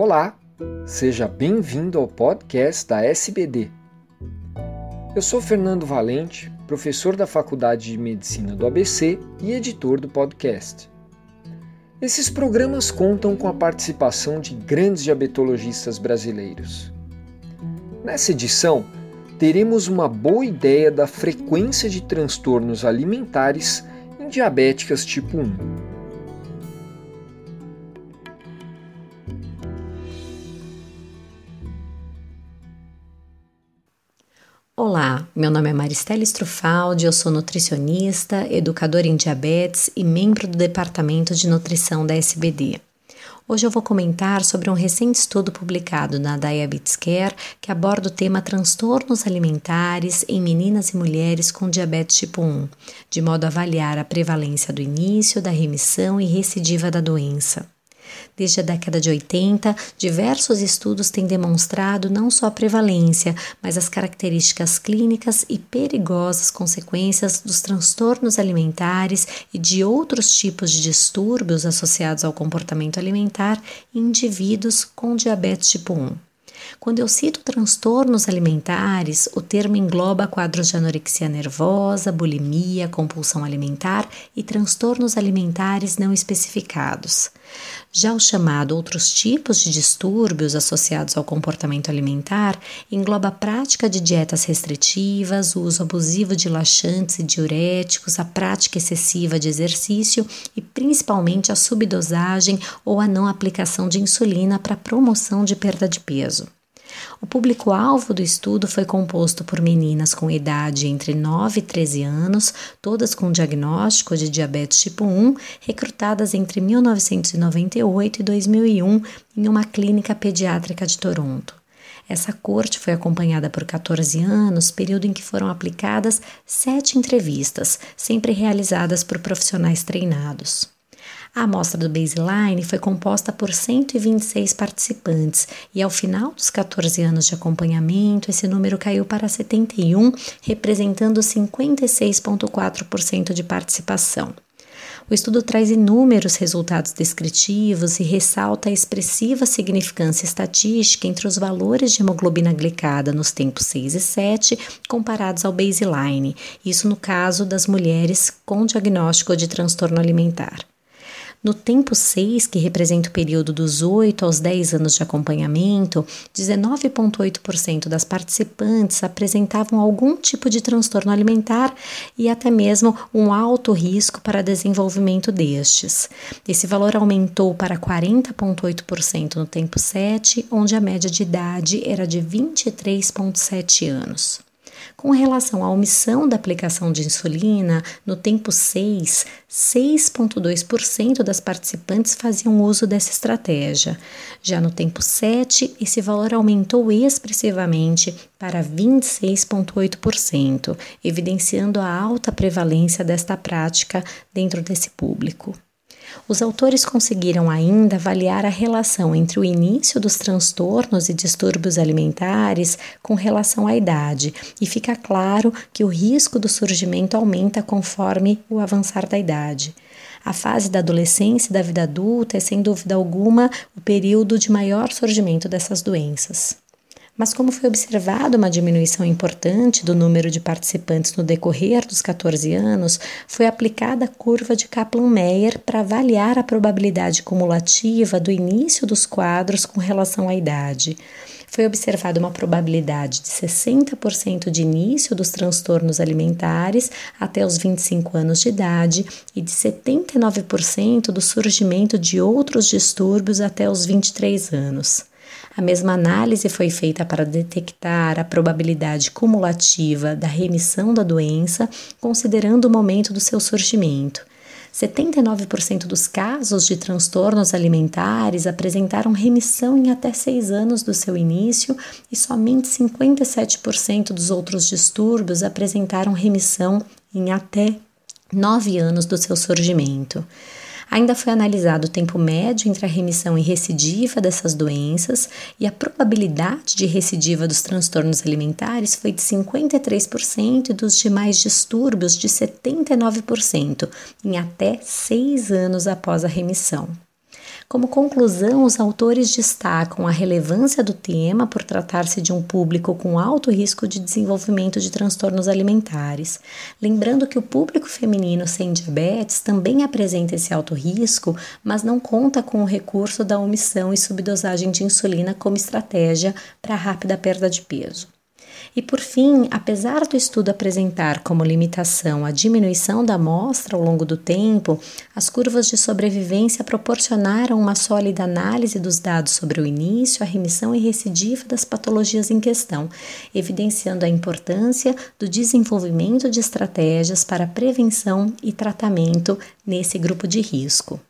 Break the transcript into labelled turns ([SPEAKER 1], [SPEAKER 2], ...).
[SPEAKER 1] Olá, seja bem-vindo ao podcast da SBD. Eu sou Fernando Valente, professor da Faculdade de Medicina do ABC e editor do podcast. Esses programas contam com a participação de grandes diabetologistas brasileiros. Nessa edição, teremos uma boa ideia da frequência de transtornos alimentares em diabéticas tipo 1.
[SPEAKER 2] Olá, meu nome é Maristela Strufaldi, eu sou nutricionista, educadora em diabetes e membro do Departamento de Nutrição da SBD. Hoje eu vou comentar sobre um recente estudo publicado na Diabetes Care que aborda o tema transtornos alimentares em meninas e mulheres com diabetes tipo 1, de modo a avaliar a prevalência do início, da remissão e recidiva da doença. Desde a década de 80, diversos estudos têm demonstrado não só a prevalência, mas as características clínicas e perigosas consequências dos transtornos alimentares e de outros tipos de distúrbios associados ao comportamento alimentar em indivíduos com diabetes tipo 1. Quando eu cito transtornos alimentares, o termo engloba quadros de anorexia nervosa, bulimia, compulsão alimentar e transtornos alimentares não especificados. Já o chamado outros tipos de distúrbios associados ao comportamento alimentar engloba a prática de dietas restritivas, o uso abusivo de laxantes e diuréticos, a prática excessiva de exercício e principalmente a subdosagem ou a não aplicação de insulina para promoção de perda de peso. O público-alvo do estudo foi composto por meninas com idade entre 9 e 13 anos, todas com diagnóstico de diabetes tipo 1, recrutadas entre 1998 e 2001 em uma clínica pediátrica de Toronto. Essa corte foi acompanhada por 14 anos, período em que foram aplicadas sete entrevistas, sempre realizadas por profissionais treinados. A amostra do baseline foi composta por 126 participantes e, ao final dos 14 anos de acompanhamento, esse número caiu para 71, representando 56,4% de participação. O estudo traz inúmeros resultados descritivos e ressalta a expressiva significância estatística entre os valores de hemoglobina glicada nos tempos 6 e 7 comparados ao baseline, isso no caso das mulheres com diagnóstico de transtorno alimentar. No tempo 6, que representa o período dos 8 aos 10 anos de acompanhamento, 19,8% das participantes apresentavam algum tipo de transtorno alimentar e até mesmo um alto risco para desenvolvimento destes. Esse valor aumentou para 40,8% no tempo 7, onde a média de idade era de 23,7 anos. Com relação à omissão da aplicação de insulina, no tempo 6, 6,2% das participantes faziam uso dessa estratégia. Já no tempo 7, esse valor aumentou expressivamente para 26,8%, evidenciando a alta prevalência desta prática dentro desse público. Os autores conseguiram ainda avaliar a relação entre o início dos transtornos e distúrbios alimentares com relação à idade, e fica claro que o risco do surgimento aumenta conforme o avançar da idade. A fase da adolescência e da vida adulta é, sem dúvida alguma, o período de maior surgimento dessas doenças. Mas, como foi observado uma diminuição importante do número de participantes no decorrer dos 14 anos, foi aplicada a curva de Kaplan-Meier para avaliar a probabilidade cumulativa do início dos quadros com relação à idade. Foi observada uma probabilidade de 60% de início dos transtornos alimentares até os 25 anos de idade e de 79% do surgimento de outros distúrbios até os 23 anos. A mesma análise foi feita para detectar a probabilidade cumulativa da remissão da doença, considerando o momento do seu surgimento. 79% dos casos de transtornos alimentares apresentaram remissão em até seis anos do seu início e somente 57% dos outros distúrbios apresentaram remissão em até nove anos do seu surgimento. Ainda foi analisado o tempo médio entre a remissão e recidiva dessas doenças e a probabilidade de recidiva dos transtornos alimentares foi de 53% e dos demais distúrbios de 79%, em até seis anos após a remissão. Como conclusão, os autores destacam a relevância do tema por tratar-se de um público com alto risco de desenvolvimento de transtornos alimentares, lembrando que o público feminino sem diabetes também apresenta esse alto risco, mas não conta com o recurso da omissão e subdosagem de insulina como estratégia para rápida perda de peso. E por fim, apesar do estudo apresentar como limitação a diminuição da amostra ao longo do tempo, as curvas de sobrevivência proporcionaram uma sólida análise dos dados sobre o início, a remissão e recidiva das patologias em questão, evidenciando a importância do desenvolvimento de estratégias para prevenção e tratamento nesse grupo de risco.